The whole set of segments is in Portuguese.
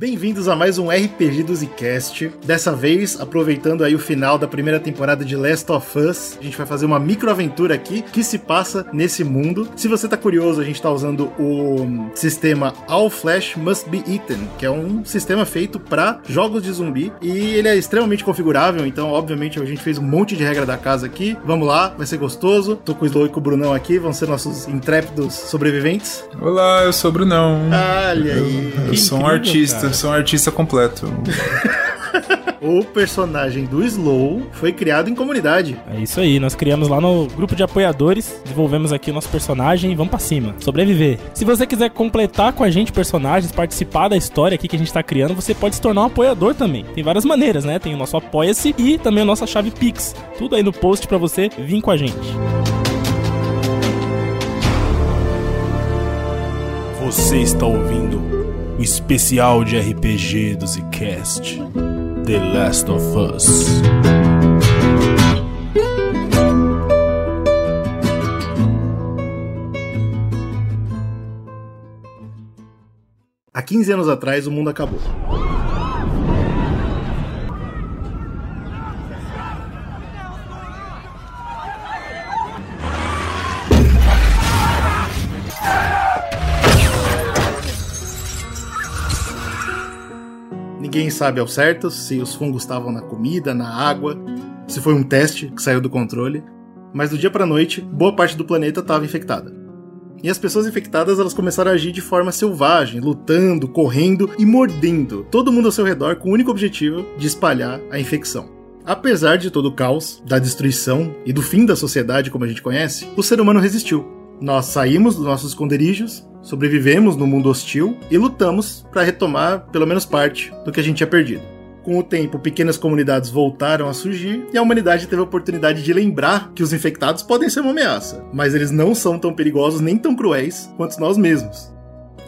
Bem-vindos a mais um RPG do Zcast. Dessa vez, aproveitando aí o final da primeira temporada de Last of Us, a gente vai fazer uma microaventura aqui que se passa nesse mundo. Se você tá curioso, a gente tá usando o sistema All Flash Must Be Eaten, que é um sistema feito para jogos de zumbi e ele é extremamente configurável, então obviamente a gente fez um monte de regra da casa aqui. Vamos lá, vai ser gostoso. Tô com o Slow e com o Brunão aqui, vão ser nossos intrépidos sobreviventes. Olá, eu sou o Brunão. Olha aí. Eu, eu sou um artista, cara. Sou um artista completo. o personagem do Slow foi criado em comunidade. É isso aí, nós criamos lá no grupo de apoiadores, desenvolvemos aqui o nosso personagem e vamos pra cima. Sobreviver. Se você quiser completar com a gente personagens, participar da história aqui que a gente tá criando, você pode se tornar um apoiador também. Tem várias maneiras, né? Tem o nosso Apoia-se e também a nossa chave Pix. Tudo aí no post para você vir com a gente. Você está ouvindo o especial de RPG do Zcast, The Last of Us. Há 15 anos atrás, o mundo acabou. Sabe ao certo se os fungos estavam na comida, na água, se foi um teste que saiu do controle, mas do dia para noite, boa parte do planeta estava infectada. E as pessoas infectadas elas começaram a agir de forma selvagem, lutando, correndo e mordendo todo mundo ao seu redor com o único objetivo de espalhar a infecção. Apesar de todo o caos, da destruição e do fim da sociedade como a gente conhece, o ser humano resistiu. Nós saímos dos nossos esconderijos sobrevivemos no mundo hostil e lutamos para retomar pelo menos parte do que a gente tinha perdido. Com o tempo, pequenas comunidades voltaram a surgir e a humanidade teve a oportunidade de lembrar que os infectados podem ser uma ameaça, mas eles não são tão perigosos nem tão cruéis quanto nós mesmos.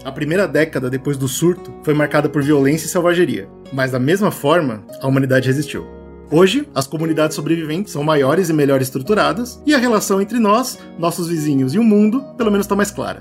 A primeira década depois do surto foi marcada por violência e selvageria, mas da mesma forma, a humanidade resistiu. Hoje, as comunidades sobreviventes são maiores e melhor estruturadas, e a relação entre nós, nossos vizinhos e o mundo, pelo menos está mais clara.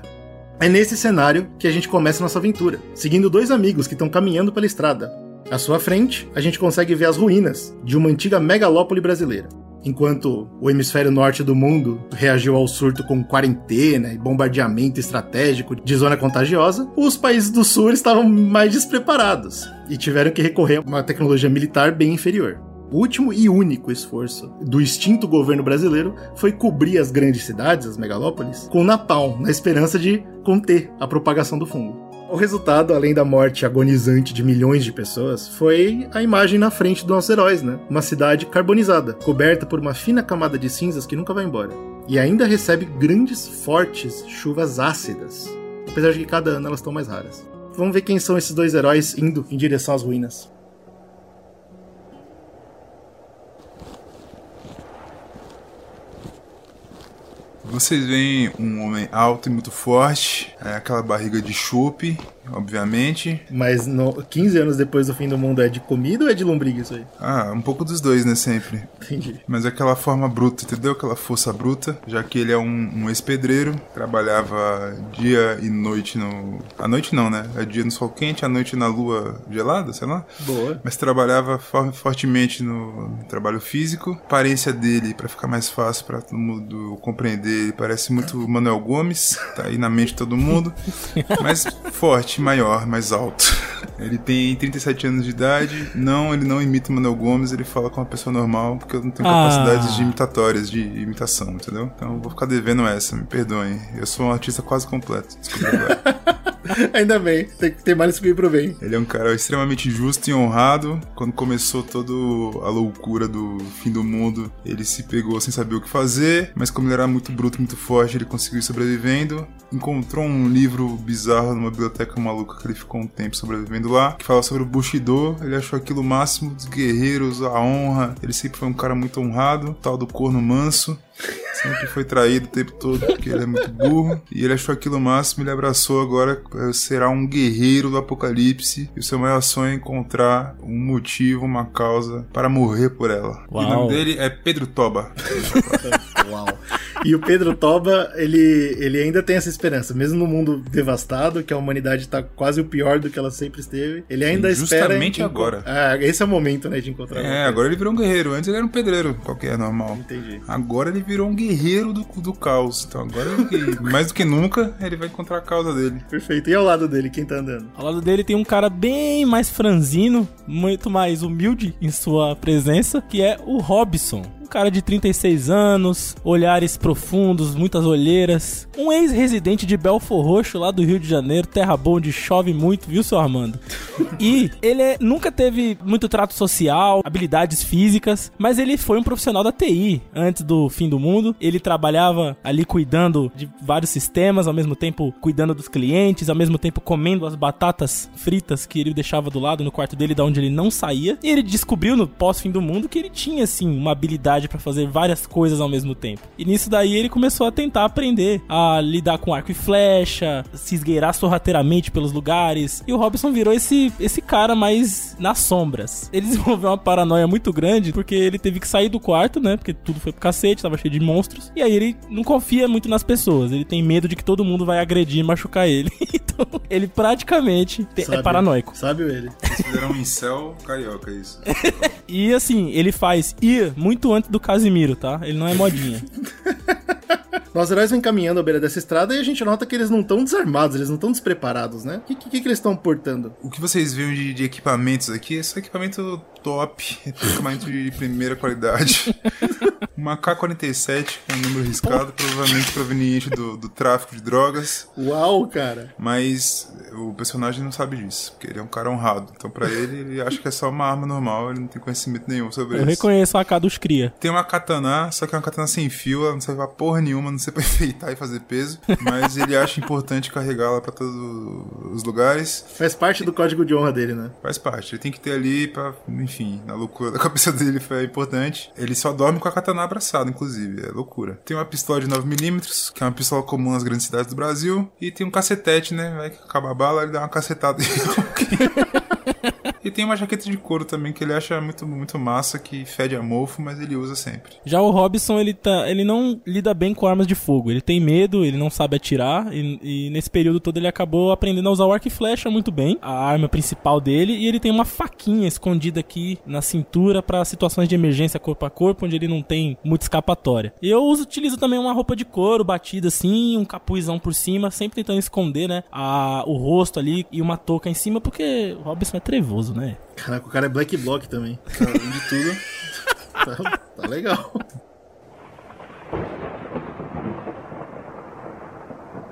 É nesse cenário que a gente começa nossa aventura, seguindo dois amigos que estão caminhando pela estrada. À sua frente, a gente consegue ver as ruínas de uma antiga megalópole brasileira. Enquanto o hemisfério norte do mundo reagiu ao surto com quarentena e bombardeamento estratégico de zona contagiosa, os países do sul estavam mais despreparados e tiveram que recorrer a uma tecnologia militar bem inferior. O último e único esforço do extinto governo brasileiro foi cobrir as grandes cidades, as megalópolis, com napalm, na esperança de conter a propagação do fungo. O resultado, além da morte agonizante de milhões de pessoas, foi a imagem na frente dos nossos heróis, né? Uma cidade carbonizada, coberta por uma fina camada de cinzas que nunca vai embora. E ainda recebe grandes, fortes chuvas ácidas. Apesar de que cada ano elas estão mais raras. Vamos ver quem são esses dois heróis indo em direção às ruínas. Vocês veem um homem alto e muito forte, é aquela barriga de chope, obviamente. Mas no, 15 anos depois do fim do mundo é de comida ou é de lombriga isso aí? Ah, um pouco dos dois, né, sempre. Entendi. Mas é aquela forma bruta, entendeu? Aquela força bruta, já que ele é um, um ex-pedreiro, trabalhava dia e noite no... A noite não, né? É dia no sol quente, a noite na lua gelada, sei lá. Boa. Mas trabalhava for fortemente no, no trabalho físico. A aparência dele, para ficar mais fácil para todo mundo compreender, ele parece muito Manuel Gomes, tá aí na mente de todo mundo. mas forte maior, mais alto. Ele tem 37 anos de idade. Não, ele não imita o Manuel Gomes, ele fala com uma pessoa normal, porque eu não tenho ah. capacidades de imitatórias, de imitação, entendeu? Então eu vou ficar devendo essa, me perdoem. Eu sou um artista quase completo. Ainda bem, tem que ter mais que pro bem. Ele é um cara extremamente justo e honrado. Quando começou toda a loucura do fim do mundo, ele se pegou sem saber o que fazer, mas como ele era muito bruto, muito forte, ele conseguiu ir sobrevivendo. Encontrou um livro bizarro numa biblioteca maluca que ele ficou um tempo sobrevivendo lá, que fala sobre o Bushido. Ele achou aquilo o máximo dos guerreiros, a honra. Ele sempre foi um cara muito honrado, tal do corno manso. Sempre foi traído o tempo todo porque ele é muito burro. E ele achou aquilo o máximo, ele abraçou agora, eh, será um guerreiro do apocalipse. E o seu maior sonho é encontrar um motivo, uma causa para morrer por ela. Uau. E o nome dele é Pedro Toba. Uau. E o Pedro Toba, ele, ele ainda tem essa esperança, mesmo no mundo devastado, que a humanidade tá quase o pior do que ela sempre esteve, ele ainda Sim, espera. justamente agora. Ah, esse é o momento, né, de encontrar. É, agora ele virou um guerreiro. Antes ele era um pedreiro, qualquer normal. Entendi. Agora ele virou um guerreiro do, do caos. Então agora, ele- mais do que nunca, ele vai encontrar a causa dele. Perfeito. E ao lado dele, quem tá andando? Ao lado dele tem um cara bem mais franzino, muito mais humilde em sua presença, que é o Robson. Um cara de 36 anos, olhares profundos, muitas olheiras. Um ex-residente de Belfor Roxo, lá do Rio de Janeiro, terra boa onde chove muito, viu, seu Armando? E ele é- nunca teve muito trato social, habilidades físicas, mas ele foi um profissional da TI antes do fim do mundo. Ele trabalhava ali cuidando de vários sistemas, ao mesmo tempo cuidando dos clientes, ao mesmo tempo comendo as batatas fritas que ele deixava do lado no quarto dele, da onde ele não saía. E ele descobriu no pós-fim do mundo que ele tinha, assim, uma habilidade pra fazer várias coisas ao mesmo tempo. E nisso daí ele começou a tentar aprender a lidar com arco e flecha, se esgueirar sorrateiramente pelos lugares. E o Robson virou esse, esse cara mais nas sombras. Ele desenvolveu uma paranoia muito grande porque ele teve que sair do quarto, né? Porque tudo foi pro cacete, tava cheio de monstros. E aí ele não confia muito nas pessoas. Ele tem medo de que todo mundo vai agredir e machucar ele. então ele praticamente te- é Sabe- paranoico. Sabe ele? Eles fizeram um incel carioca, isso. E assim, ele faz ir muito antes do Casimiro, tá? Ele não é modinha. Nossos heróis vêm caminhando à beira dessa estrada e a gente nota que eles não estão desarmados, eles não estão despreparados, né? O que, que, que eles estão portando? O que vocês viram de, de equipamentos aqui é só equipamento top, equipamento de primeira qualidade. Uma K-47 com número riscado, provavelmente proveniente do, do tráfico de drogas. Uau, cara! Mas o personagem não sabe disso, porque ele é um cara honrado. Então pra ele, ele acha que é só uma arma normal, ele não tem conhecimento nenhum sobre Eu isso. reconheço a AK dos cria. Tem uma katana, só que é uma katana sem fio, ela não serve pra porra nenhuma, não serve pra enfeitar e fazer peso. Mas ele acha importante carregá-la pra todos os lugares. Faz parte do código de honra dele, né? Faz parte, ele tem que ter ali pra, enfim, na loucura da cabeça dele foi importante. Ele só dorme com a katana abraçada, inclusive, é loucura. Tem uma pistola de 9mm, que é uma pistola comum nas grandes cidades do Brasil. E tem um cacetete, né? Vai que acaba a bala, ele dá uma cacetada. E tem uma jaqueta de couro também que ele acha muito, muito massa, que fede a mofo, mas ele usa sempre. Já o Robson, ele, tá, ele não lida bem com armas de fogo. Ele tem medo, ele não sabe atirar. E, e nesse período todo ele acabou aprendendo a usar o arco e flecha muito bem. A arma principal dele. E ele tem uma faquinha escondida aqui na cintura para situações de emergência corpo a corpo, onde ele não tem muita escapatória. E eu uso, utilizo também uma roupa de couro batida assim, um capuzão por cima, sempre tentando esconder, né? A, o rosto ali e uma touca em cima, porque o Robson é trevoso, né? Caraca, o cara é black block também. Além de tudo. tá, tá legal.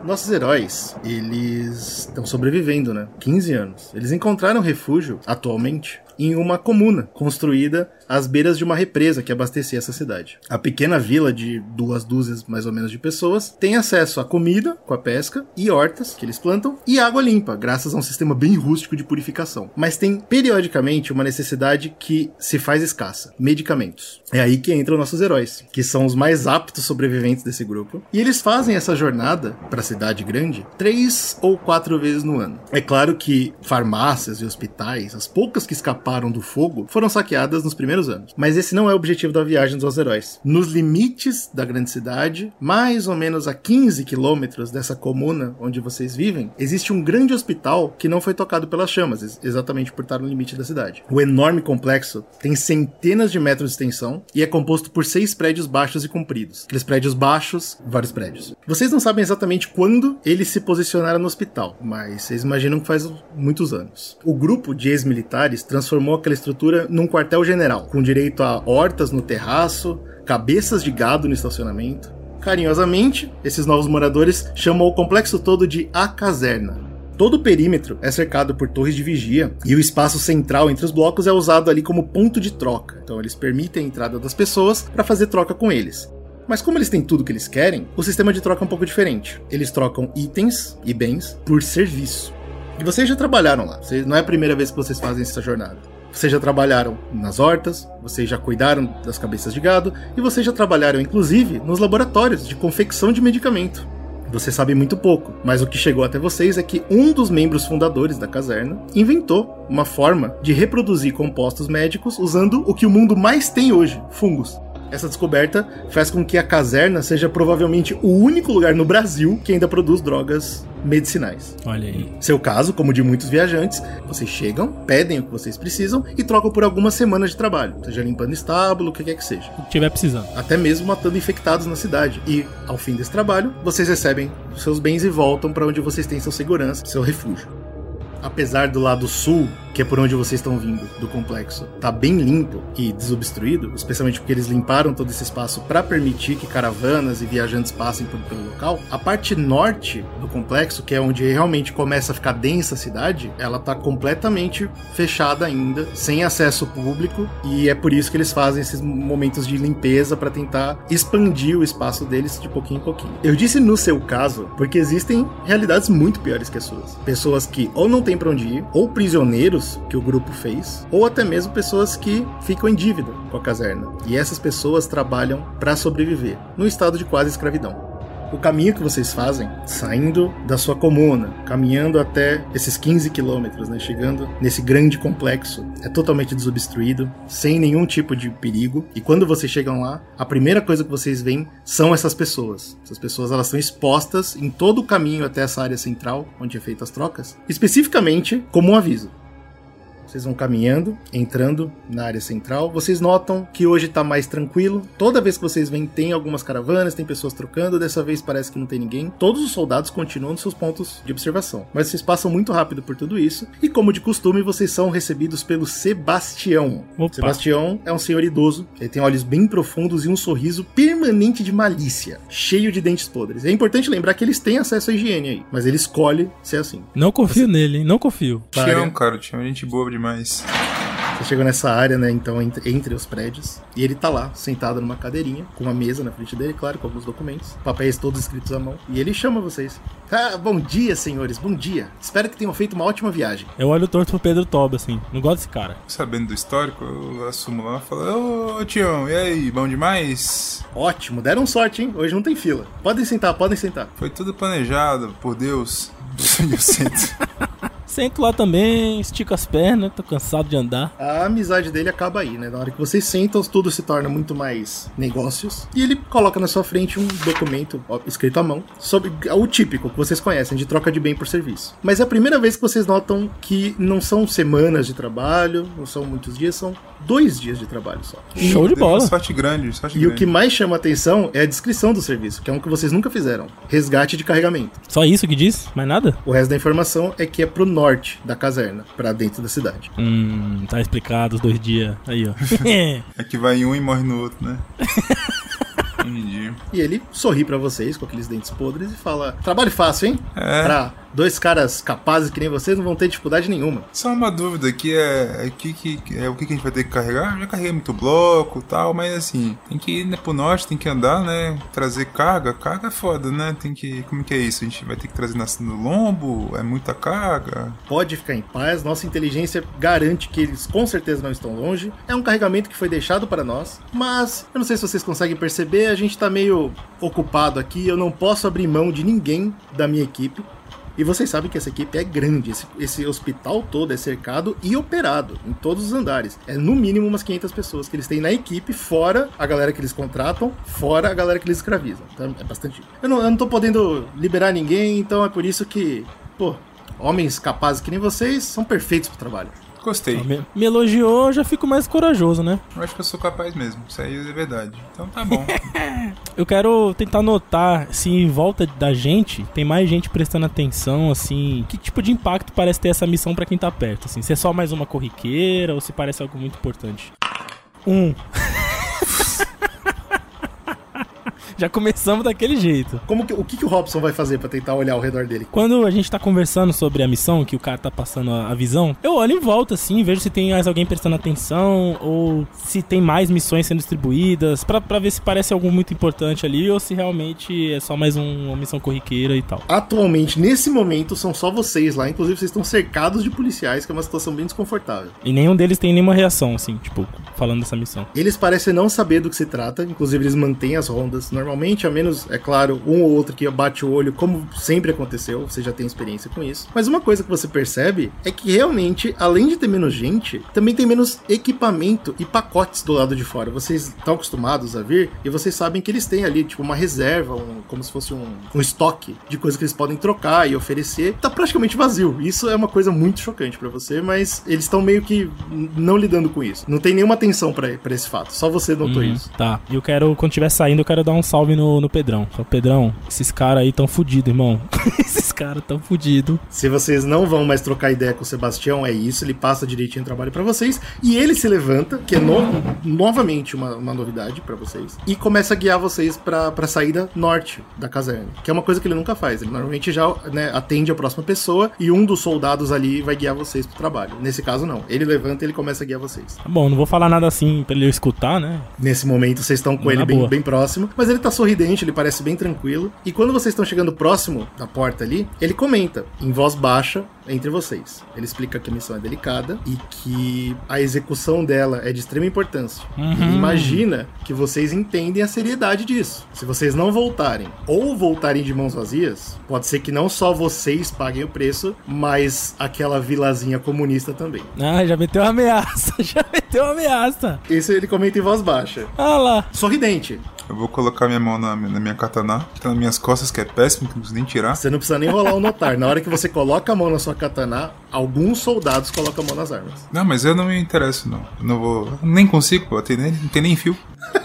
Nossos heróis, eles estão sobrevivendo, né? 15 anos. Eles encontraram refúgio, atualmente, em uma comuna construída às beiras de uma represa que abastecia essa cidade. A pequena vila de duas dúzias, mais ou menos, de pessoas tem acesso a comida, com a pesca, e hortas que eles plantam, e água limpa, graças a um sistema bem rústico de purificação. Mas tem periodicamente uma necessidade que se faz escassa: medicamentos. É aí que entram nossos heróis, que são os mais aptos sobreviventes desse grupo. E eles fazem essa jornada para a cidade grande três ou quatro vezes no ano. É claro que farmácias e hospitais, as poucas que escaparam do fogo, foram saqueadas nos primeiros anos. Mas esse não é o objetivo da viagem dos heróis. Nos limites da grande cidade, mais ou menos a 15 quilômetros dessa comuna onde vocês vivem, existe um grande hospital que não foi tocado pelas chamas, ex- exatamente por estar no limite da cidade. O enorme complexo tem centenas de metros de extensão e é composto por seis prédios baixos e compridos. Aqueles prédios baixos, vários prédios. Vocês não sabem exatamente quando eles se posicionaram no hospital, mas vocês imaginam que faz muitos anos. O grupo de ex-militares transformou aquela estrutura num quartel-general, com direito a hortas no terraço, cabeças de gado no estacionamento. Carinhosamente, esses novos moradores chamam o complexo todo de A Caserna. Todo o perímetro é cercado por torres de vigia e o espaço central entre os blocos é usado ali como ponto de troca. Então eles permitem a entrada das pessoas para fazer troca com eles. Mas como eles têm tudo que eles querem, o sistema de troca é um pouco diferente. Eles trocam itens e bens por serviço. E vocês já trabalharam lá. Vocês- Não é a primeira vez que vocês fazem essa jornada. Vocês já trabalharam nas hortas, vocês já cuidaram das cabeças de gado e vocês já trabalharam, inclusive, nos laboratórios de confecção de medicamento. Você sabe muito pouco, mas o que chegou até vocês é que um dos membros fundadores da caserna inventou uma forma de reproduzir compostos médicos usando o que o mundo mais tem hoje: fungos. Essa descoberta faz com que a caserna seja provavelmente o único lugar no Brasil que ainda produz drogas medicinais. Olha aí. Seu caso, como de muitos viajantes, vocês chegam, pedem o que vocês precisam e trocam por algumas semanas de trabalho, seja limpando estábulo, o que quer que seja. O que tiver precisando. Até mesmo matando infectados na cidade. E, ao fim desse trabalho, vocês recebem seus bens e voltam para onde vocês têm sua segurança, seu refúgio. Apesar do lado sul, que é por onde vocês estão vindo, do complexo, tá bem limpo e desobstruído, especialmente porque eles limparam todo esse espaço para permitir que caravanas e viajantes passem por, pelo local. A parte norte do complexo, que é onde realmente começa a ficar densa a cidade, ela tá completamente fechada ainda, sem acesso público, e é por isso que eles fazem esses momentos de limpeza para tentar expandir o espaço deles de pouquinho em pouquinho. Eu disse no seu caso, porque existem realidades muito piores que as suas. Pessoas que ou não têm para onde ir, ou prisioneiros que o grupo fez, ou até mesmo pessoas que ficam em dívida com a caserna. E essas pessoas trabalham para sobreviver, num estado de quase escravidão. O caminho que vocês fazem, saindo da sua comuna, caminhando até esses 15 quilômetros, né, chegando nesse grande complexo, é totalmente desobstruído, sem nenhum tipo de perigo. E quando vocês chegam lá, a primeira coisa que vocês veem são essas pessoas. Essas pessoas elas estão expostas em todo o caminho até essa área central, onde é feita as trocas, especificamente como um aviso. Vocês vão caminhando, entrando na área central. Vocês notam que hoje tá mais tranquilo. Toda vez que vocês vêm, tem algumas caravanas, tem pessoas trocando. Dessa vez parece que não tem ninguém. Todos os soldados continuam nos seus pontos de observação. Mas vocês passam muito rápido por tudo isso. E como de costume, vocês são recebidos pelo Sebastião. Opa. Sebastião é um senhor idoso. Ele tem olhos bem profundos e um sorriso permanente de malícia, cheio de dentes podres. É importante lembrar que eles têm acesso à higiene aí, mas ele escolhe ser assim. Não confio nele, hein? Não confio. Tião, cara, Tião é gente boa demais. Você chegou nessa área, né? Então, entre, entre os prédios. E ele tá lá, sentado numa cadeirinha, com uma mesa na frente dele, claro, com alguns documentos, papéis todos escritos à mão. E ele chama vocês. Ah, bom dia, senhores, bom dia. Espero que tenham feito uma ótima viagem. Eu olho torto pro Pedro Toba, assim. Não gosto desse cara. Sabendo do histórico, eu assumo lá e falo: Ô Tião, e aí, bom demais? Ótimo, deram sorte, hein? Hoje não tem fila. Podem sentar, podem sentar. Foi tudo planejado, por Deus. Eu sento. Sento lá também, estico as pernas, tô cansado de andar. A amizade dele acaba aí, né? Na hora que vocês sentam, tudo se torna muito mais negócios. E ele coloca na sua frente um documento ó, escrito à mão sobre o típico que vocês conhecem, de troca de bem por serviço. Mas é a primeira vez que vocês notam que não são semanas de trabalho, não são muitos dias, são dois dias de trabalho só. Show de bola. Sorte grande, sorte E o que mais chama atenção é a descrição do serviço, que é um que vocês nunca fizeram: resgate de carregamento. Só isso que diz? Mais nada? O resto da informação é que é pro norte da caserna, pra dentro da cidade. Hum, tá explicado os dois dias. Aí, ó. É que vai em um e morre no outro, né? Entendi. E ele sorri pra vocês com aqueles dentes podres e fala: Trabalho fácil, hein? É. Pra dois caras capazes que nem vocês não vão ter dificuldade nenhuma. Só uma dúvida aqui é, é, que, que, é o que, que a gente vai ter que carregar. Eu já carreguei muito bloco e tal, mas assim, tem que ir né, pro norte, tem que andar, né? Trazer carga. Carga é foda, né? Tem que. Como que é isso? A gente vai ter que trazer na- no lombo? É muita carga? Pode ficar em paz, nossa inteligência garante que eles com certeza não estão longe. É um carregamento que foi deixado para nós, mas eu não sei se vocês conseguem perceber, a gente tá meio ocupado aqui, eu não posso abrir mão de ninguém da minha equipe. E vocês sabem que essa equipe é grande, esse, esse hospital todo é cercado e operado em todos os andares. É no mínimo umas 500 pessoas que eles têm na equipe, fora a galera que eles contratam, fora a galera que eles escravizam. Então é bastante. Eu não, eu não tô podendo liberar ninguém, então é por isso que, pô, homens capazes que nem vocês são perfeitos pro trabalho. Gostei. me, me elogiou, eu já fico mais corajoso, né? Eu acho que eu sou capaz mesmo. Isso aí é verdade. Então tá bom. Eu quero tentar notar se em volta da gente tem mais gente prestando atenção, assim. Que tipo de impacto parece ter essa missão pra quem tá perto, assim? Se é só mais uma corriqueira ou se parece algo muito importante. Um. Já começamos daquele jeito. Como que, o que, que o Robson vai fazer pra tentar olhar ao redor dele? Quando a gente tá conversando sobre a missão, que o cara tá passando a, a visão, eu olho em volta, assim, vejo se tem mais alguém prestando atenção, ou se tem mais missões sendo distribuídas, pra, pra ver se parece algo muito importante ali, ou se realmente é só mais um- uma missão corriqueira e tal. Atualmente, nesse momento, são só vocês lá, inclusive vocês estão cercados de policiais, que é uma situação bem desconfortável. E nenhum deles tem nenhuma reação, assim, tipo, falando dessa missão. Eles parecem não saber do que se trata, inclusive eles mantêm as rondas normalmente. Normalmente, a menos, é claro, um ou outro que bate o olho, como sempre aconteceu, você já tem experiência com isso. Mas uma coisa que você percebe é que realmente, além de ter menos gente, também tem menos equipamento e pacotes do lado de fora. Vocês estão acostumados a vir e vocês sabem que eles têm ali, tipo, uma reserva, um, como se fosse um, um estoque de coisas que eles podem trocar e oferecer. Tá praticamente vazio. Isso é uma coisa muito chocante para você, mas eles estão meio que não lidando com isso. Não tem nenhuma atenção para esse fato. Só você notou Uhum, isso. Tá. E eu quero, quando estiver saindo, eu quero dar um salve no, no Pedrão. Fala, Pedrão, esses caras aí tão fudidos, irmão. esses caras tão fudidos. Se vocês não vão mais trocar ideia com o Sebastião, é isso. Ele passa direitinho o trabalho para vocês. E ele se levanta, que é no- novamente uma, uma novidade para vocês. E começa a guiar vocês pra, pra saída norte da caserna. Que é uma coisa que ele nunca faz. Ele normalmente já né, atende a próxima pessoa e um dos soldados ali vai guiar vocês pro trabalho. Nesse caso, não. Ele levanta e ele começa a guiar vocês. Tá bom, não vou falar nada assim pra ele escutar, né? Nesse momento, vocês estão com Na ele bem, bem próximo, mas ele tá sorridente, ele parece bem tranquilo. E quando vocês estão chegando próximo da porta ali, ele comenta em voz baixa entre vocês. Ele explica que a missão é delicada e que a execução dela é de extrema importância. Uhum. Ele imagina que vocês entendem a seriedade disso. Se vocês não voltarem ou voltarem de mãos vazias, pode ser que não só vocês paguem o preço, mas aquela vilazinha comunista também. Ah, já meteu uma ameaça, já meteu uma ameaça. Isso ele comenta em voz baixa. Ah lá. Sorridente. Eu vou colocar minha mão na, na minha katana, que tá nas minhas costas, que é péssimo, que não preciso nem tirar. Você não precisa nem rolar o notar. Na hora que você coloca a mão na sua katana, alguns soldados colocam a mão nas armas. Não, mas eu não me interesso, não. Eu não vou. eu nem consigo, pô. Tem nem, não tem nem fio.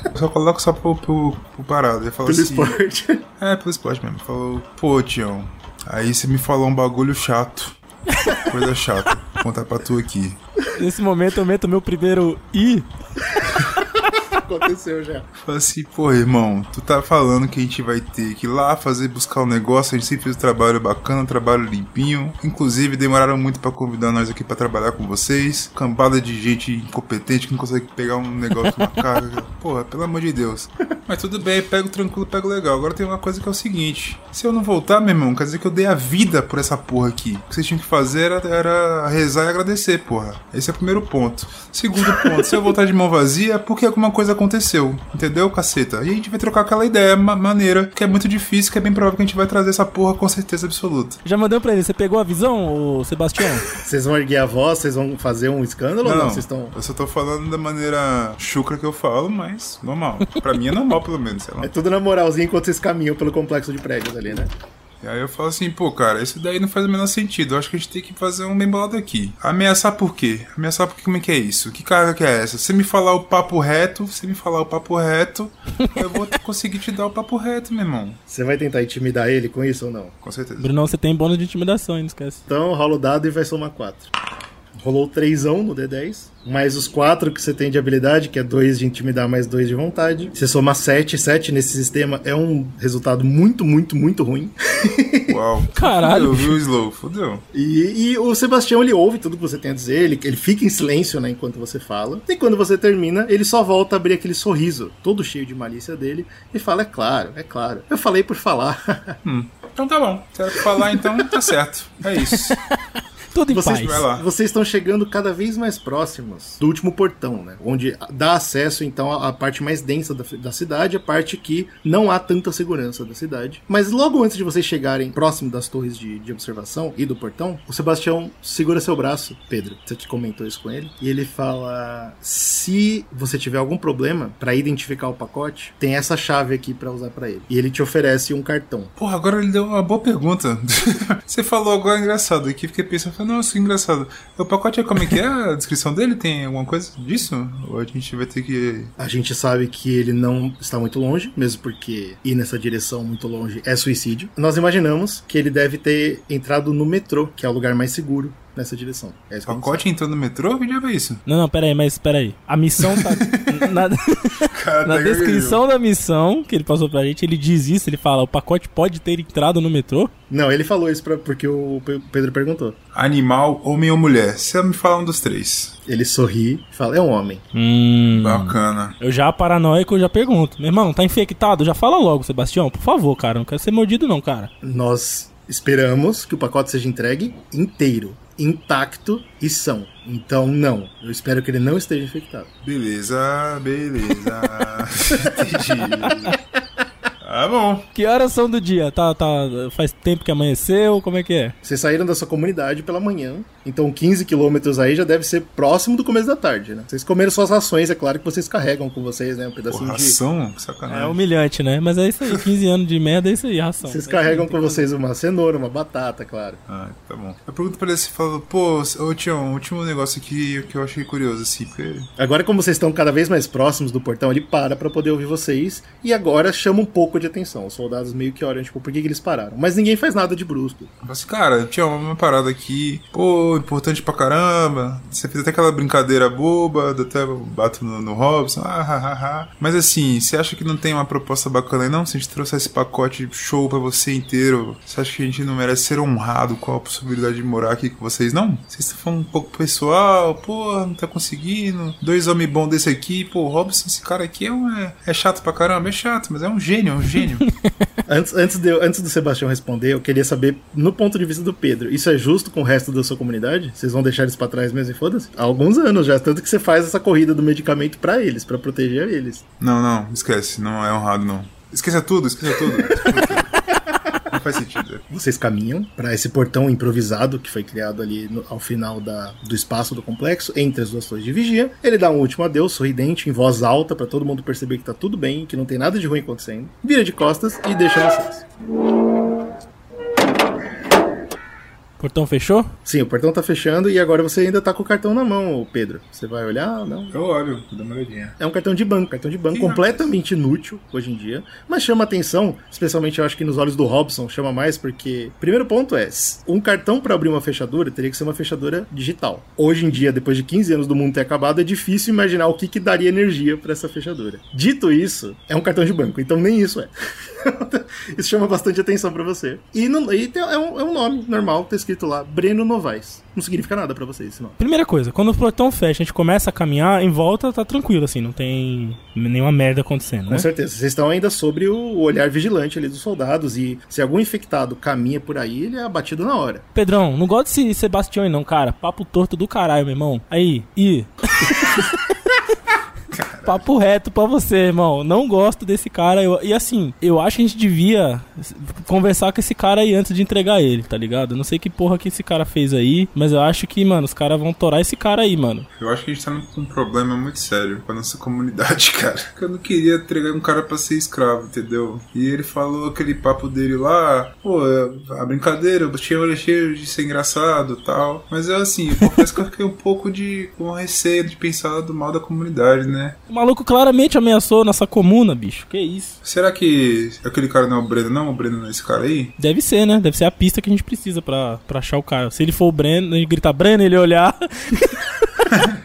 Eu só coloco só pro, pro, pro parado. Ele fala Pelo assim. esporte. É, pelo esporte mesmo. Falou, pô, Tião, aí você me falou um bagulho chato. Coisa chata. Vou contar pra tu aqui. Nesse momento eu meto meu primeiro I. Aconteceu já. Fala assim, pô, irmão, tu tá falando que a gente vai ter que ir lá fazer, buscar um negócio, a gente sempre fez um trabalho bacana, um trabalho limpinho. Inclusive, demoraram muito pra convidar nós aqui pra trabalhar com vocês. Cambada de gente incompetente que não consegue pegar um negócio na carga. Porra, pelo amor de Deus. Mas tudo bem, pego tranquilo, pego legal. Agora tem uma coisa que é o seguinte: se eu não voltar, meu irmão, quer dizer que eu dei a vida por essa porra aqui. O que vocês tinham que fazer era, era rezar e agradecer, porra. Esse é o primeiro ponto. Segundo ponto, se eu voltar de mão vazia, é porque alguma coisa aconteceu. Entendeu, caceta? E a gente vai trocar aquela ideia ma- maneira, que é muito difícil, que é bem provável que a gente vai trazer essa porra com certeza absoluta. Já mandei pra ele, você pegou a visão, ô Sebastião? Vocês vão erguer a voz, vocês vão fazer um escândalo ou não? Vocês estão. eu só tô falando da maneira chucra que eu falo, mas normal. Pra mim é normal, pelo menos, sei lá. É tudo na moralzinha enquanto vocês caminham pelo complexo de prédios ali, né? E aí eu falo assim, pô, cara, isso daí não faz o menor sentido. Eu acho que a gente tem que fazer um bem bolado aqui. Ameaçar por quê? Ameaçar porque como é que é isso? Que carga que é essa? Você me falar o papo reto, você me falar o papo reto, eu vou conseguir te dar o papo reto, meu irmão. Você vai tentar intimidar ele com isso ou não? Com certeza. Brunão, você tem bônus de intimidação, hein, não esquece. Então rola o dado e vai somar 4. Rolou 3 no D10, mais os 4 que você tem de habilidade, que é 2 de intimidar mais 2 de vontade. Você soma 7, 7 nesse sistema é um resultado muito, muito, muito ruim. Uau. Caralho, Fudeu, viu, Slow? Fudeu. E, e o Sebastião ele ouve tudo que você tem a dizer, ele, ele fica em silêncio né, enquanto você fala. E quando você termina, ele só volta a abrir aquele sorriso, todo cheio de malícia dele, e fala: É claro, é claro. Eu falei por falar. Então tá bom. Se era pra falar, então tá certo. É isso. Tudo em Vocês, paz. vocês estão chegando cada vez mais próximos do último portão, né? Onde dá acesso, então, à parte mais densa da, da cidade, a parte que não há tanta segurança da cidade. Mas logo antes de vocês chegarem próximo das torres de, de observação e do portão, o Sebastião segura seu braço, Pedro. Você te comentou isso com ele. E ele fala: se você tiver algum problema para identificar o pacote, tem essa chave aqui para usar para ele. E ele te oferece um cartão. Porra, agora ele deu uma boa pergunta. Você falou agora engraçado aqui, fiquei pensando, falei, nossa, que engraçado. O pacote é como é que é? A descrição dele tem alguma coisa disso? Ou a gente vai ter que. A gente sabe que ele não está muito longe, mesmo porque ir nessa direção muito longe é suicídio. Nós imaginamos que ele deve ter entrado no metrô, que é o lugar mais seguro nessa direção. É isso pacote entrou no metrô? Que diabo é isso? Não, não, pera aí, mas pera aí. A missão tá. na, Cara, na descrição da missão que ele passou pra gente, ele diz isso, ele fala: o pacote pode ter entrado no metrô? Não, ele falou isso pra, porque o Pe- Pedro perguntou. Animal, homem ou mulher? Você me fala um dos três. Ele sorri e fala: é um homem. Hum. Bacana. Eu já paranoico, eu já pergunto. Meu irmão, tá infectado? Já fala logo, Sebastião, por favor, cara. Não quero ser mordido, não, cara. Nós esperamos que o pacote seja entregue inteiro, intacto e são. Então, não. Eu espero que ele não esteja infectado. Beleza, beleza. Entendi. Ah, bom. Que horas são do dia? Tá, tá, faz tempo que amanheceu? Como é que é? Vocês saíram da sua comunidade pela manhã, então 15 quilômetros aí já deve ser próximo do começo da tarde, né? Vocês comeram suas rações, é claro que vocês carregam com vocês, né? Um Pô, pedacinho de. ração? Que É sacanagem. humilhante, né? Mas é isso aí, 15 anos de merda é isso aí, ração. Vocês carregam com vocês uma cenoura, uma batata, claro. Ah, tá bom. Eu pergunto pra ele assim, falo, pô, ô Tião, último negócio aqui que eu achei curioso, assim, porque... Agora, como vocês estão cada vez mais próximos do portão, ele para pra poder ouvir vocês. E agora chama um pouco de atenção. Os soldados meio que olham, tipo, por que, que eles pararam? Mas ninguém faz nada de brusco. Falo assim, cara, Tião, uma parada aqui, pô, importante pra caramba, você fez até aquela brincadeira boba, até bato no, no Robson, ah, ah, ah, ah. Mas assim, você acha que não tem uma proposta bacana aí, não? Se a gente trouxer esse pacote show pra você inteiro, você acha que a gente não merece ser honrado com a possibilidade de morar aqui com vocês, não? Vocês estão falando um pouco pessoal, pô, não tá conseguindo, dois homens bons desse aqui, pô, Robson, esse cara aqui é, um, é, é chato pra caramba, é chato, mas é um gênio, é um gênio. Antes, antes, de, antes do Sebastião responder, eu queria saber, no ponto de vista do Pedro, isso é justo com o resto da sua comunidade? Vocês vão deixar eles pra trás mesmo e foda-se? Há alguns anos já, tanto que você faz essa corrida do medicamento pra eles, pra proteger eles. não, não, esquece, não é honrado, não. Esqueça tudo, esqueça tudo. não faz sentido. Vocês caminham pra esse portão improvisado que foi criado ali no- ao final da- do espaço do complexo, entre as duas torres de vigia. Ele dá um último adeus, sorridente, em voz alta, pra todo mundo perceber que tá tudo bem, que não tem nada de ruim acontecendo. Vira de costas e deixa vocês. Portão fechou? Sim, o portão tá fechando e agora você ainda tá com o cartão na mão, Pedro. Você vai olhar? Não. Eu olho, dar uma olhadinha. É um cartão de banco, cartão de banco completamente inútil hoje em dia, mas chama atenção, especialmente eu acho que nos olhos do Robson chama mais porque primeiro ponto é, um cartão para abrir uma fechadura teria que ser uma fechadura digital. Hoje em dia, depois de 15 anos do mundo ter acabado, é difícil imaginar o que que daria energia para essa fechadura. Dito isso, é um cartão de banco, então nem isso é. isso chama bastante atenção para você. E, não- e tem- é, um, é um nome normal, tá escrito lá, Breno Novaes. Não significa nada para vocês esse nome. Primeira coisa, quando o portão fecha, a gente começa a caminhar, em volta tá tranquilo, assim, não tem nenhuma merda acontecendo, Com né? certeza. Vocês estão ainda sobre o olhar vigilante ali dos soldados. E se algum infectado caminha por aí, ele é abatido na hora. Pedrão, não gosto desse Sebastião aí não, cara. Papo torto do caralho, meu irmão. Aí, e. Papo reto pra você, irmão. Não gosto desse cara. Eu- e assim, eu acho que a gente devia conversar com esse cara aí antes de entregar ele, tá ligado? Não sei que porra que esse cara fez aí, mas eu acho que, mano, os caras vão torar esse cara aí, mano. Eu acho que a gente tá com um problema muito sério com a nossa comunidade, cara. Eu não queria entregar um cara pra ser escravo, entendeu? E ele falou aquele papo dele lá, pô, é, a brincadeira, eu tinha olho cheio de ser engraçado tal. Mas eu, assim, eu confesso que eu fiquei um pouco de com receio de pensar do mal da comunidade, né? O maluco claramente ameaçou nossa comuna, bicho. Que isso? Será que aquele cara não é o Breno, não? O Breno não é esse cara aí? Deve ser, né? Deve ser a pista que a gente precisa pra, pra achar o cara. Se ele for o Breno, ele gritar Breno, ele olhar.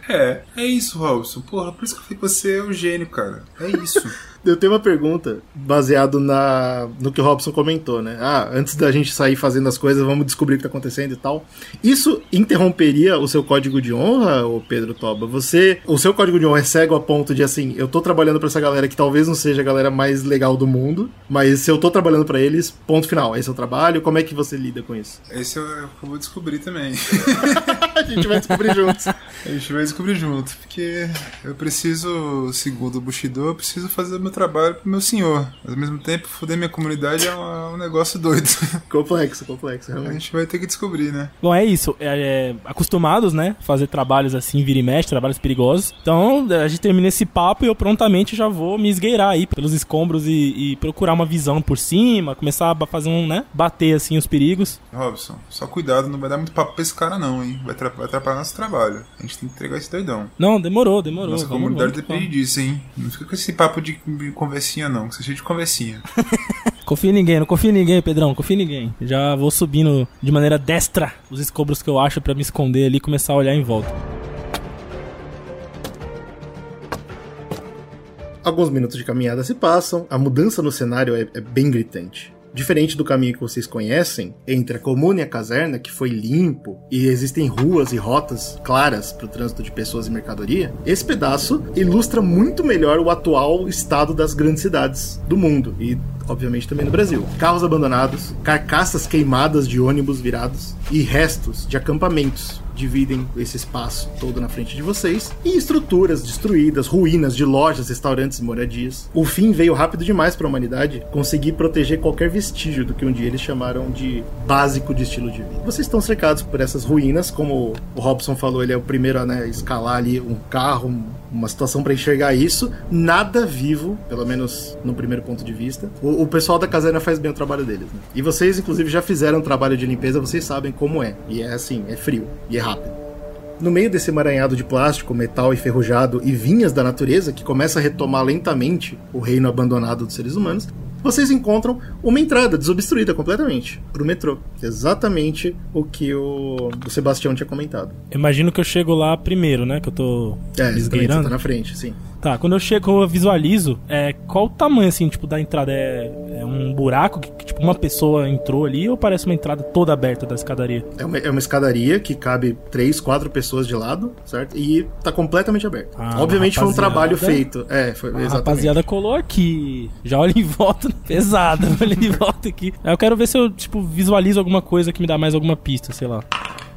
É, é isso, Robson. Porra, por isso que eu falei que você é o gênio, cara. É isso. Eu tenho uma pergunta baseado na, no que o Robson comentou, né? Ah, antes da gente sair fazendo as coisas, vamos descobrir o que tá acontecendo e tal. Isso interromperia o seu código de honra, ô Pedro Toba? Você. O seu código de honra é cego a ponto de assim, eu tô trabalhando pra essa galera que talvez não seja a galera mais legal do mundo, mas se eu tô trabalhando pra eles, ponto final. Esse é o trabalho. Como é que você lida com isso? Esse eu, eu vou descobrir também. a gente vai descobrir juntos. A gente vai descobrir junto, porque eu preciso, segundo o Bushido, eu preciso fazer o meu trabalho pro meu senhor. Mas ao mesmo tempo, foder minha comunidade é um, é um negócio doido. Complexo, complexo, A realmente. gente vai ter que descobrir, né? Bom, é isso. É, é, acostumados, né? Fazer trabalhos assim, vira e mexe, trabalhos perigosos. Então, a gente termina esse papo e eu prontamente já vou me esgueirar aí pelos escombros e, e procurar uma visão por cima, começar a fazer um, né? Bater assim os perigos. Robson, só cuidado, não vai dar muito papo pra esse cara não, hein? Vai, tra- vai atrapalhar nosso trabalho. A gente tem que entregar esse doidão. Não, demorou, demorou. Nossa Vamos- comunidade vamos- depende disso, hein? Não fica com esse papo de de conversinha não, que você é cheio de conversinha. Confia em ninguém, não confia em ninguém, Pedrão, confia em ninguém. Já vou subindo de maneira destra os escombros que eu acho pra me esconder ali e começar a olhar em volta. Alguns minutos de caminhada se passam, a mudança no cenário é, é bem gritante. Diferente do caminho que vocês conhecem, entre a comuna e a caserna, que foi limpo e existem ruas e rotas claras para o trânsito de pessoas e mercadoria, esse pedaço ilustra muito melhor o atual estado das grandes cidades do mundo e, obviamente, também no Brasil. Carros abandonados, carcaças queimadas de ônibus virados e restos de acampamentos dividem esse espaço todo na frente de vocês, e estruturas destruídas, ruínas de lojas, restaurantes moradias. O fim veio rápido demais para a humanidade conseguir proteger qualquer vestígio do que um dia eles chamaram de básico de estilo de vida. Vocês estão cercados por essas ruínas, como o Robson falou, ele é o primeiro a né, escalar ali um carro, um- uma situação para enxergar isso. Nada vivo, pelo menos no primeiro ponto de vista. O, o pessoal da caserna faz bem o trabalho deles, né? E vocês, inclusive, já fizeram trabalho de limpeza, vocês sabem como é. E é assim, é frio e é rápido. No meio desse emaranhado de plástico, metal enferrujado e vinhas da natureza que começa a retomar lentamente o reino abandonado dos seres humanos, vocês encontram uma entrada desobstruída completamente pro metrô. Exatamente o que o, o Sebastião tinha comentado. Imagino que eu chego lá primeiro, né? Que eu tô É, você esgueirando. tá na frente, sim. Tá, quando eu chego, eu visualizo, é, qual o tamanho, assim, tipo, da entrada? É, é um buraco que, que, tipo, uma pessoa entrou ali ou parece uma entrada toda aberta da escadaria? É uma, é uma escadaria que cabe três, quatro pessoas de lado, certo? E tá completamente aberta. Ah, Obviamente foi um trabalho feito. É, foi A exatamente. rapaziada colou aqui. Já olha em volta, pesada, olha em volta aqui. Eu quero ver se eu, tipo, visualizo alguma coisa que me dá mais alguma pista, sei lá.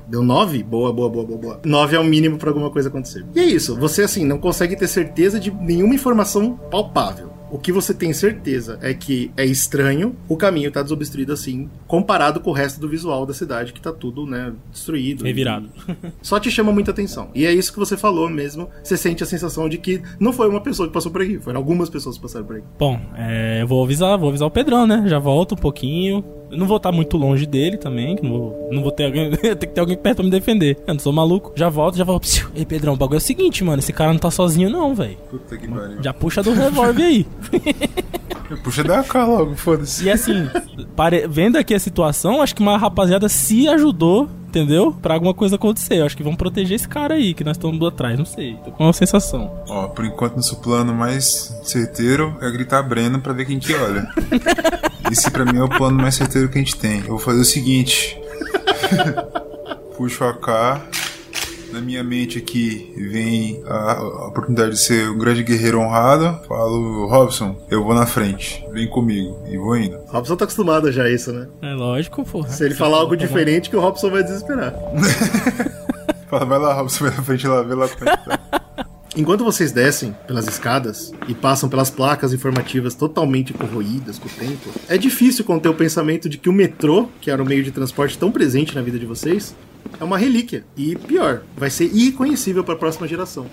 Deu 9? Boa, boa, boa, boa, boa. 9 é o mínimo pra alguma coisa acontecer. E é isso, você assim, não consegue ter certeza de nenhuma informação palpável. O que você tem certeza é que é estranho o caminho tá desobstruído assim, comparado com o resto do visual da cidade, que tá tudo, né, destruído. Revirado. Só te chama muita atenção. E é isso que você falou mesmo. Você sente a sensação de que não foi uma pessoa que passou por aqui, foram algumas pessoas que passaram por aqui. Bom, é, eu vou avisar, vou avisar o Pedrão, né? Já volto um pouquinho. Eu não vou estar muito longe dele também, que não vou, não vou ter alguém. tem que ter alguém perto pra me defender. Eu não sou maluco. Já volto, já. Psiu. Ei, Pedrão, o bagulho é o seguinte, mano. Esse cara não tá sozinho, não, velho. Puta que pariu. Já puxa do revólver aí. Puxa da AK logo, foda-se. E assim, pare- vendo aqui a situação, acho que uma rapaziada se ajudou, entendeu? Pra alguma coisa acontecer. Eu acho que vão proteger esse cara aí, que nós estamos atrás, não sei. Tô com uma sensação. Ó, por enquanto nosso plano mais certeiro é gritar Breno pra ver quem que olha. Esse pra mim é o plano mais certeiro que a gente tem. Eu vou fazer o seguinte. Puxo a AK. Na minha mente aqui vem a, a oportunidade de ser um grande guerreiro honrado. Falo, Robson, eu vou na frente. Vem comigo. E vou indo. Robson tá acostumado já a isso, né? É lógico, porra. Se ele falar algo diferente, que o Robson vai desesperar. Fala, vai lá, Robson, vai na frente lá, vê lá como é que tá. Enquanto vocês descem pelas escadas e passam pelas placas informativas totalmente corroídas com o tempo, é difícil conter o pensamento de que o metrô, que era o meio de transporte tão presente na vida de vocês, é uma relíquia. E pior, vai ser irreconhecível para a próxima geração.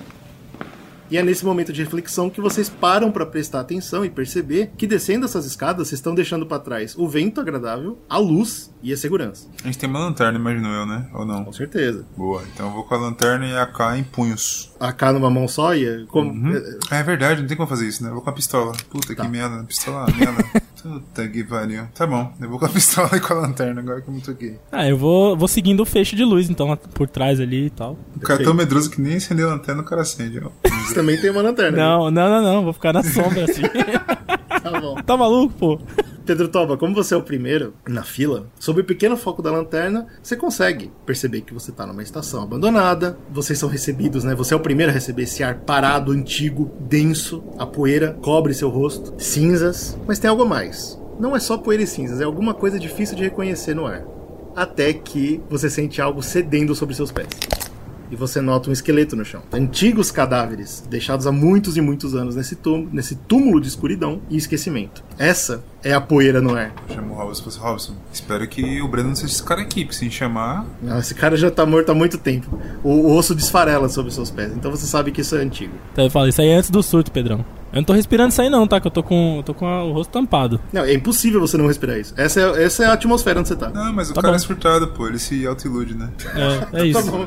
E é nesse momento de reflexão que vocês param para prestar atenção e perceber que descendo essas escadas, vocês estão deixando para trás o vento agradável, a luz e a segurança. A gente tem uma lanterna, imagino eu, né? Ou não? Com certeza. Boa, então eu vou com a lanterna e a AK em punhos. A K numa mão só e é como. é- Ah, é verdade, não tem como fazer isso, né? Eu vou com a pistola. Puta Tá. que merda, pistola, merda. Puta que pariu. Tá bom, eu vou com a pistola e com a lanterna, agora que eu me toquei. Ah, eu vou, vou seguindo o feixe de luz, então, por trás ali e tal. O cara é tão medroso que nem acendeu a lanterna, o cara acende, ó. Também tem uma lanterna. Não, não, não, não. Vou ficar na sombra assim. Tá bom. tá maluco, pô? Pedro Toba, como você é o primeiro na fila, sob o pequeno foco da lanterna, você consegue perceber que você tá numa estação abandonada. Vocês são recebidos, né? Você é o primeiro a receber esse ar parado, antigo, denso. A poeira cobre seu rosto, cinzas. Mas tem algo a mais. Não é só poeira e cinzas, é alguma coisa difícil de reconhecer no ar. Até que você sente algo cedendo sobre seus pés. E você nota um esqueleto no chão. Antigos cadáveres, deixados há muitos e muitos anos nesse túmulo, nesse túmulo de escuridão e esquecimento. Essa é a poeira no ar. Chama o Robson, fosse Robson. Espero que o Breno não seja esse cara aqui, porque se chamar. Não, esse cara já tá morto há muito tempo. O, o osso desfarela sobre seus pés, então você sabe que isso é antigo. Então eu falo, isso aí é antes do surto, Pedrão. Eu não tô respirando isso aí não, tá? Que eu tô com, eu tô com a- o rosto tampado. Não, é impossível você não respirar isso. Essa é, essa é a atmosfera onde você tá. Não, mas o Tá cara bom. é surtado, pô. Ele se autoilude, né? É, é isso. Tá bom.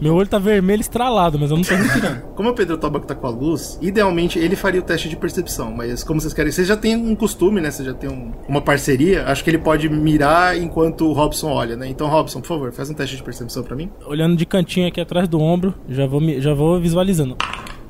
Meu olho tá vermelho estralado, mas eu não tô respirando. Como o Pedro Tobaco tá com a luz, idealmente ele faria o teste de percepção, mas como vocês querem, vocês já têm um costume, né? Vocês já têm um- uma parceria, acho que ele pode mirar enquanto o Robson olha, né? Então, Robson, por favor, faz um teste de percepção pra mim. Olhando de cantinho aqui atrás do ombro, já vou, já vou visualizando.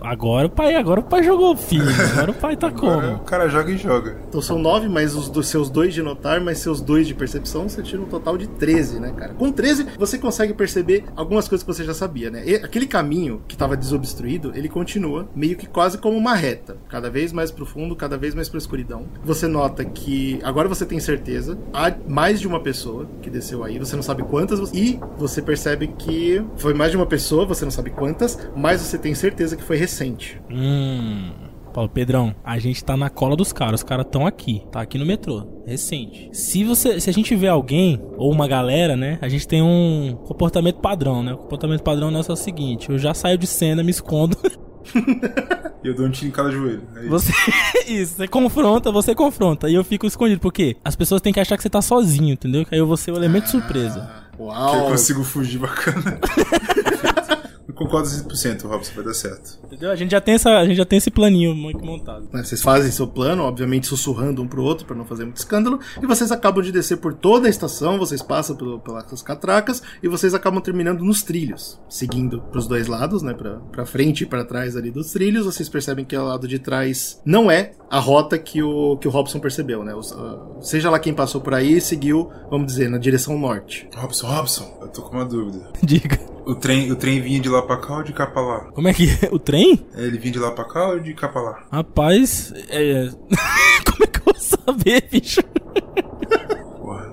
Agora o pai, agora o pai jogou filho. Agora o pai tá como? o cara joga e joga. Então são nove, mais os dos seus dois de notar, mais seus dois de percepção, você tira um total de 13, né, cara? Com 13, você consegue perceber algumas coisas que você já sabia, né? E aquele caminho que estava desobstruído, ele continua meio que quase como uma reta, cada vez mais profundo, cada vez mais pra escuridão. Você nota que agora você tem certeza, há mais de uma pessoa que desceu aí, você não sabe quantas, e você percebe que foi mais de uma pessoa, você não sabe quantas, mas você tem certeza que foi recente. Hum. Paulo, Pedrão, a gente tá na cola dos caras. Os caras estão aqui. Tá aqui no metrô. Recente. Se você. Se a gente vê alguém, ou uma galera, né? A gente tem um comportamento padrão, né? O comportamento padrão nosso é o seguinte: eu já saio de cena, me escondo. E eu dou um tiro em cada joelho. É isso. Você. Isso, você confronta, você confronta. E eu fico escondido. Por quê? As pessoas têm que achar que você tá sozinho, entendeu? Que aí eu vou ser o elemento de surpresa. Que eu Uau! consigo fugir bacana. Concordo 100%, Robson, vai dar certo. Entendeu? A gente já tem, essa, a gente já tem esse planinho muito montado. né, Vocês fazem seu plano, obviamente sussurrando um pro outro para não fazer muito escândalo, e vocês acabam de descer por toda a estação, vocês passam pelo, pelas catracas e vocês acabam terminando nos trilhos, seguindo pros dois lados, né, pra, pra frente e pra trás ali dos trilhos. Vocês percebem que o lado de trás não é a rota que o, que o Robson percebeu, né? Os, ah, seja lá quem passou por aí, seguiu, vamos dizer, na direção norte. Robson, Robson, eu tô com uma dúvida. Diga. O trem, o trem vinha de lá pra cá ou de cá pra lá? Como é que é? O trem? É, Ele vinha de lá pra cá ou de cá pra lá? Rapaz, é. Como é que eu vou saber, bicho?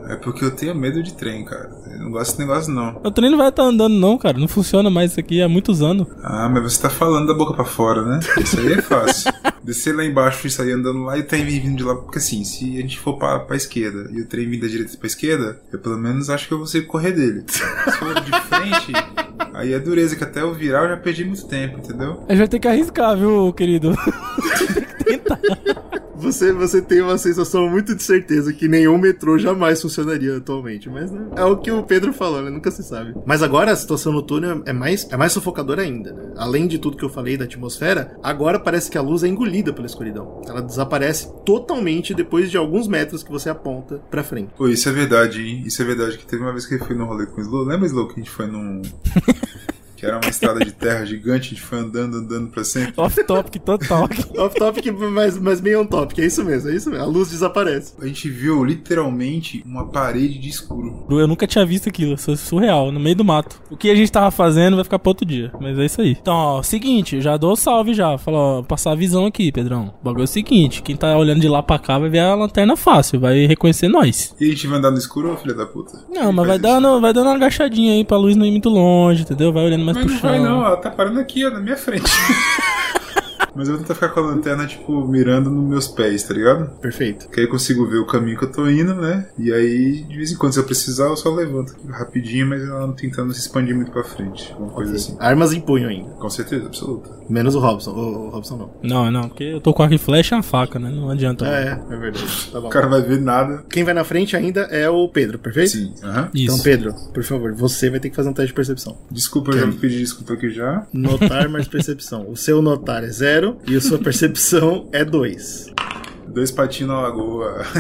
É porque eu tenho medo de trem, cara. Eu não gosto desse negócio, não. O trem não vai estar andando, não, cara. Não funciona mais isso aqui há muitos anos. Ah, mas você tá falando da boca pra fora, né? Isso aí é fácil. Descer lá embaixo e sair andando lá e o trem vindo de lá. Porque assim, se a gente for pra, pra esquerda e o trem vir da direita pra esquerda, eu pelo menos acho que eu vou ser correr dele. Se for de frente, aí é dureza, que até eu virar eu já perdi muito tempo, entendeu? A gente vai ter que arriscar, viu, querido? tem que tentar. Você, você tem uma sensação muito de certeza que nenhum metrô jamais funcionaria atualmente, mas né, é o que o Pedro falou, né? Nunca se sabe. Mas agora a situação no túnel é mais, é mais sufocadora ainda, né? Além de tudo que eu falei da atmosfera, agora parece que a luz é engolida pela escuridão. Ela desaparece totalmente depois de alguns metros que você aponta pra frente. Pô, isso é verdade, hein? Isso é verdade. Que teve uma vez que eu fui no rolê com o Slow. Lembra, Slow, que a gente foi num. Que era uma estrada de terra gigante, a gente foi andando, andando pra sempre. Off-topic total. Off-topic, mas, mas bem on-topic, é isso mesmo, é isso mesmo. A luz desaparece. A gente viu literalmente uma parede de escuro. Eu nunca tinha visto aquilo, isso é surreal, no meio do mato. O que a gente tava fazendo vai ficar pra outro dia, mas é isso aí. Então, ó, seguinte, já dou salve já. Falou, ó, passar a visão aqui, Pedrão. O bagulho é o seguinte: quem tá olhando de lá pra cá vai ver a lanterna fácil, vai reconhecer nós. E a gente vai andar no escuro, filha da puta? Não, Quem mas vai isso? dando, vai dando uma agachadinha aí pra luz não ir muito longe, entendeu? Vai olhando mais Mas pro não chão. vai não, ela tá parando aqui, ó, na minha frente. Mas eu vou tentar ficar com a lanterna, tipo, mirando nos meus pés, tá ligado? Perfeito. Que aí eu consigo ver o caminho que eu tô indo, né? E aí, de vez em quando, se eu precisar, eu só levanto rapidinho, mas ela não tentando se expandir muito pra frente. Uma coisa assim. Armas em punho ainda. Com certeza, absoluta. Menos o Robson. O, o Robson não. Não, não, porque eu tô com arco e flecha e uma faca, né? Não adianta. É, é verdade. Tá bom. O cara vai ver nada. Quem vai na frente ainda é o Pedro, perfeito? Sim, aham. Isso. Então, Pedro, por favor, você vai ter que fazer um teste de percepção. Desculpa, eu já vou pedir desculpa aqui já. Notar mais percepção. O seu notar é zero e a sua percepção é dois. Dois patinhos na lagoa.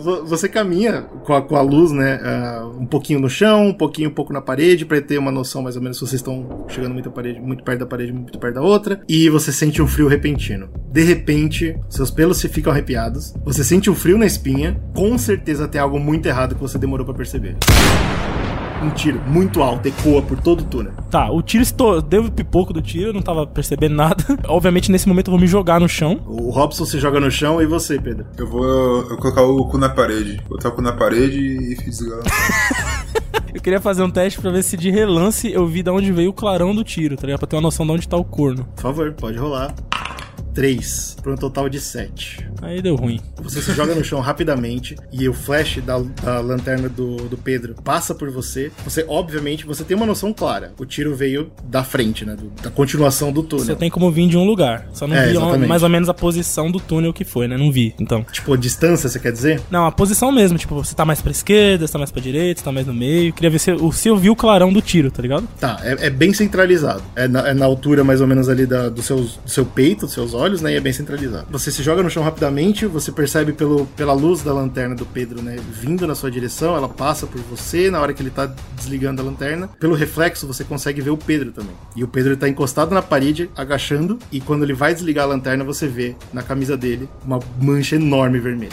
Vo- você caminha com a, com a luz, né? ah, um pouquinho no chão, um pouquinho um pouco na parede, pra ter uma noção mais ou menos se vocês estão chegando muito, parede, muito perto da parede, muito perto da outra. E você sente um frio repentino. De repente, seus pelos se ficam arrepiados. Você sente um frio na espinha. Com certeza tem algo muito errado que você demorou pra perceber. Um tiro muito alto ecoa por todo o túnel. Tá, o tiro estou... deu o pipoco do tiro, eu não tava percebendo nada. Obviamente, nesse momento eu vou me jogar no chão. O Robson se joga no chão e você, Pedro. Eu vou eu colocar o cu na parede. Botar o cu na parede e desligar. Eu queria fazer um teste pra ver se de relance eu vi de onde veio o clarão do tiro, tá ligado? Pra ter uma noção de onde tá o corno. Por favor, pode rolar. 3, para um total de 7. Aí deu ruim. Você se joga no chão rapidamente e o flash da, da lanterna do, do Pedro passa por você. Você, obviamente, você tem uma noção clara. O tiro veio da frente, né? do- da continuação do túnel. Você tem como vir de um lugar. Só não É, vi mais ou menos a posição do túnel que foi, né? Não vi, então. Tipo, a distância, você quer dizer? Não, a posição mesmo, tipo, você tá mais pra esquerda, você tá mais pra direita, você tá mais no meio. Queria ver se, eu- se eu vi o clarão do tiro, tá ligado? Tá, é, é bem centralizado. É na, é na altura mais ou menos ali da, do, seus, do seu peito, dos seus olhos. Olhos, né? E é bem centralizado. Você se joga no chão rapidamente, você percebe pelo, pela luz da lanterna do Pedro, né? Vindo na sua direção, ela passa por você na hora que ele tá desligando a lanterna. Pelo reflexo, você consegue ver o Pedro também. E o Pedro tá encostado na parede, agachando, e quando ele vai desligar a lanterna, você vê na camisa dele uma mancha enorme vermelha.